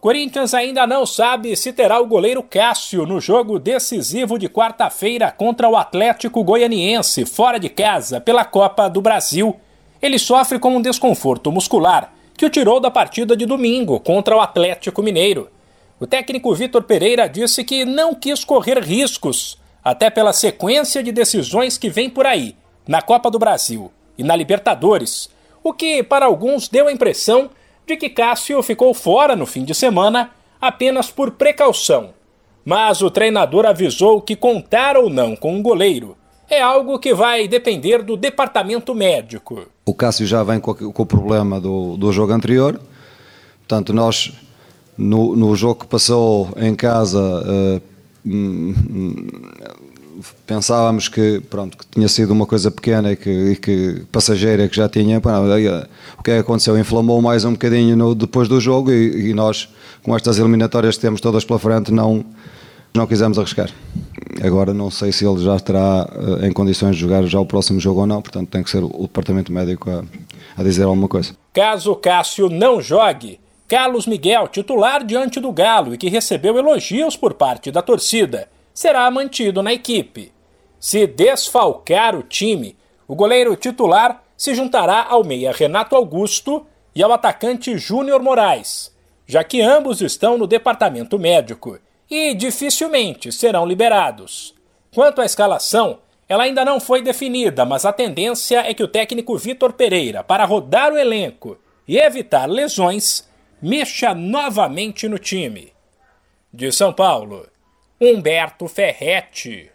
Corinthians ainda não sabe se terá o goleiro Cássio no jogo decisivo de quarta-feira contra o Atlético Goianiense, fora de casa, pela Copa do Brasil. Ele sofre com um desconforto muscular que o tirou da partida de domingo contra o Atlético Mineiro. O técnico Vitor Pereira disse que não quis correr riscos, até pela sequência de decisões que vem por aí, na Copa do Brasil e na Libertadores, o que para alguns deu a impressão de que Cássio ficou fora no fim de semana apenas por precaução. Mas o treinador avisou que contar ou não com um goleiro é algo que vai depender do departamento médico. O Cássio já vem com, o problema do, do jogo anterior, portanto, nós no, no jogo que passou em casa. Uh, pensávamos que pronto que tinha sido uma coisa pequena e que, e que passageira que já tinha o que é que aconteceu? Inflamou mais um bocadinho no, depois do jogo e, e, nós com estas eliminatórias que temos todas pela frente não não quisemos arriscar. Agora não sei se ele já estará uh, em condições de jogar já o próximo jogo ou não portanto tem que ser o departamento médico a, a dizer alguma coisa. Caso Cássio não jogue Carlos Miguel, titular diante do Galo e que recebeu elogios por parte da torcida, será mantido na equipe. Se desfalcar o time, o goleiro titular se juntará ao meia Renato Augusto e ao atacante Júnior Moraes, já que ambos estão no departamento médico e dificilmente serão liberados. Quanto à escalação, ela ainda não foi definida, mas a tendência é que o técnico Vitor Pereira, para rodar o elenco e evitar lesões, mexa novamente no time. De São Paulo, Humberto Ferretti.